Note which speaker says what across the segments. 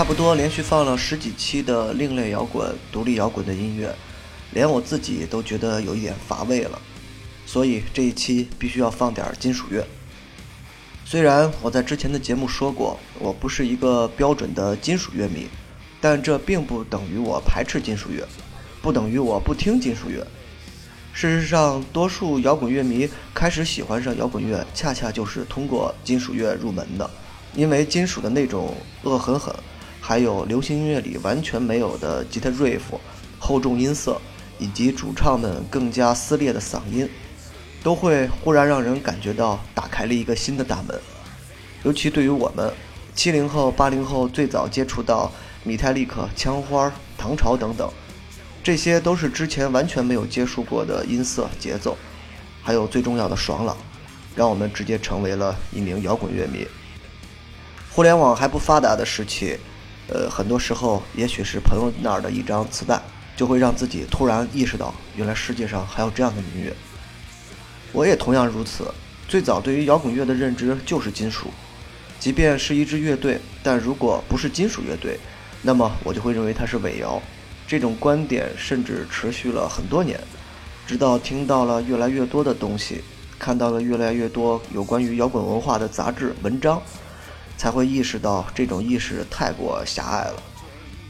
Speaker 1: 差不多连续放了十几期的另类摇滚、独立摇滚的音乐，连我自己都觉得有一点乏味了。所以这一期必须要放点金属乐。虽然我在之前的节目说过，我不是一个标准的金属乐迷，但这并不等于我排斥金属乐，不等于我不听金属乐。事实上，多数摇滚乐迷开始喜欢上摇滚乐，恰恰就是通过金属乐入门的。因为金属的那种恶狠狠，还有流行音乐里完全没有的吉他 riff、厚重音色，以及主唱们更加撕裂的嗓音，都会忽然让人感觉到打开了一个新的大门。尤其对于我们七零后、八零后最早接触到米泰利克、枪花、唐朝等等。这些都是之前完全没有接触过的音色、节奏，还有最重要的爽朗，让我们直接成为了一名摇滚乐迷。互联网还不发达的时期，呃，很多时候也许是朋友那儿的一张磁带，就会让自己突然意识到，原来世界上还有这样的音乐。我也同样如此，最早对于摇滚乐的认知就是金属，即便是一支乐队，但如果不是金属乐队，那么我就会认为它是伪摇。这种观点甚至持续了很多年，直到听到了越来越多的东西，看到了越来越多有关于摇滚文化的杂志文章，才会意识到这种意识太过狭隘了。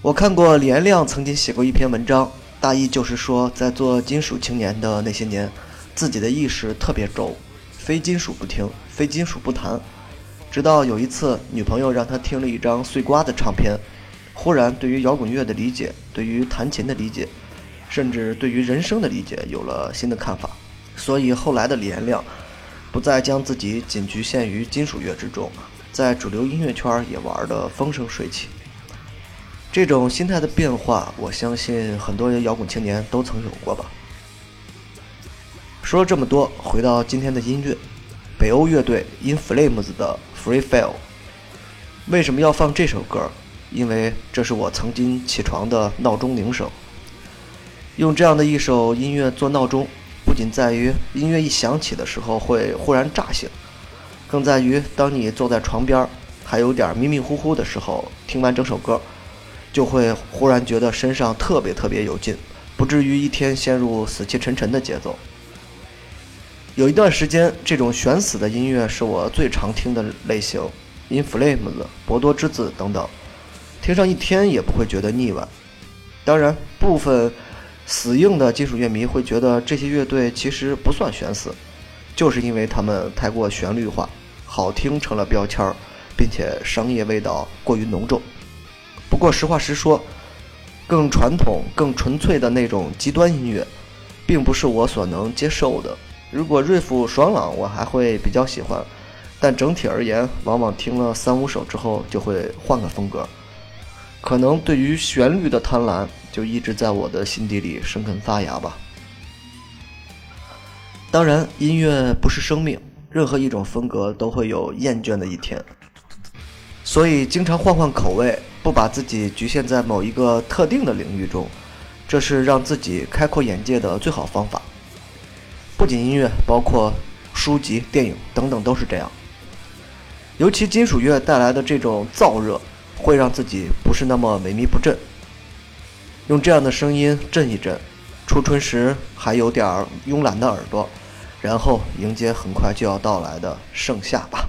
Speaker 1: 我看过李延亮曾经写过一篇文章，大意就是说，在做金属青年的那些年，自己的意识特别轴，非金属不听，非金属不谈。直到有一次，女朋友让他听了一张碎瓜的唱片。忽然，对于摇滚乐的理解，对于弹琴的理解，甚至对于人生的理解，有了新的看法。所以后来的李延亮，不再将自己仅局限于金属乐之中，在主流音乐圈也玩得风生水起。这种心态的变化，我相信很多摇滚青年都曾有过吧。说了这么多，回到今天的音乐，北欧乐队 In Flames 的《Free Fall》，为什么要放这首歌？因为这是我曾经起床的闹钟铃声。用这样的一首音乐做闹钟，不仅在于音乐一响起的时候会忽然炸醒，更在于当你坐在床边还有点迷迷糊糊的时候，听完整首歌，就会忽然觉得身上特别特别有劲，不至于一天陷入死气沉沉的节奏。有一段时间，这种悬死的音乐是我最常听的类型，In Flames、博多之子等等。听上一天也不会觉得腻歪。当然，部分死硬的金属乐迷会觉得这些乐队其实不算悬死，就是因为他们太过旋律化，好听成了标签儿，并且商业味道过于浓重。不过实话实说，更传统、更纯粹的那种极端音乐，并不是我所能接受的。如果瑞夫爽朗，我还会比较喜欢，但整体而言，往往听了三五首之后就会换个风格。可能对于旋律的贪婪，就一直在我的心底里生根发芽吧。当然，音乐不是生命，任何一种风格都会有厌倦的一天，所以经常换换口味，不把自己局限在某一个特定的领域中，这是让自己开阔眼界的最好方法。不仅音乐，包括书籍、电影等等都是这样。尤其金属乐带来的这种燥热。会让自己不是那么萎靡不振，用这样的声音震一震，初春时还有点慵懒的耳朵，然后迎接很快就要到来的盛夏吧。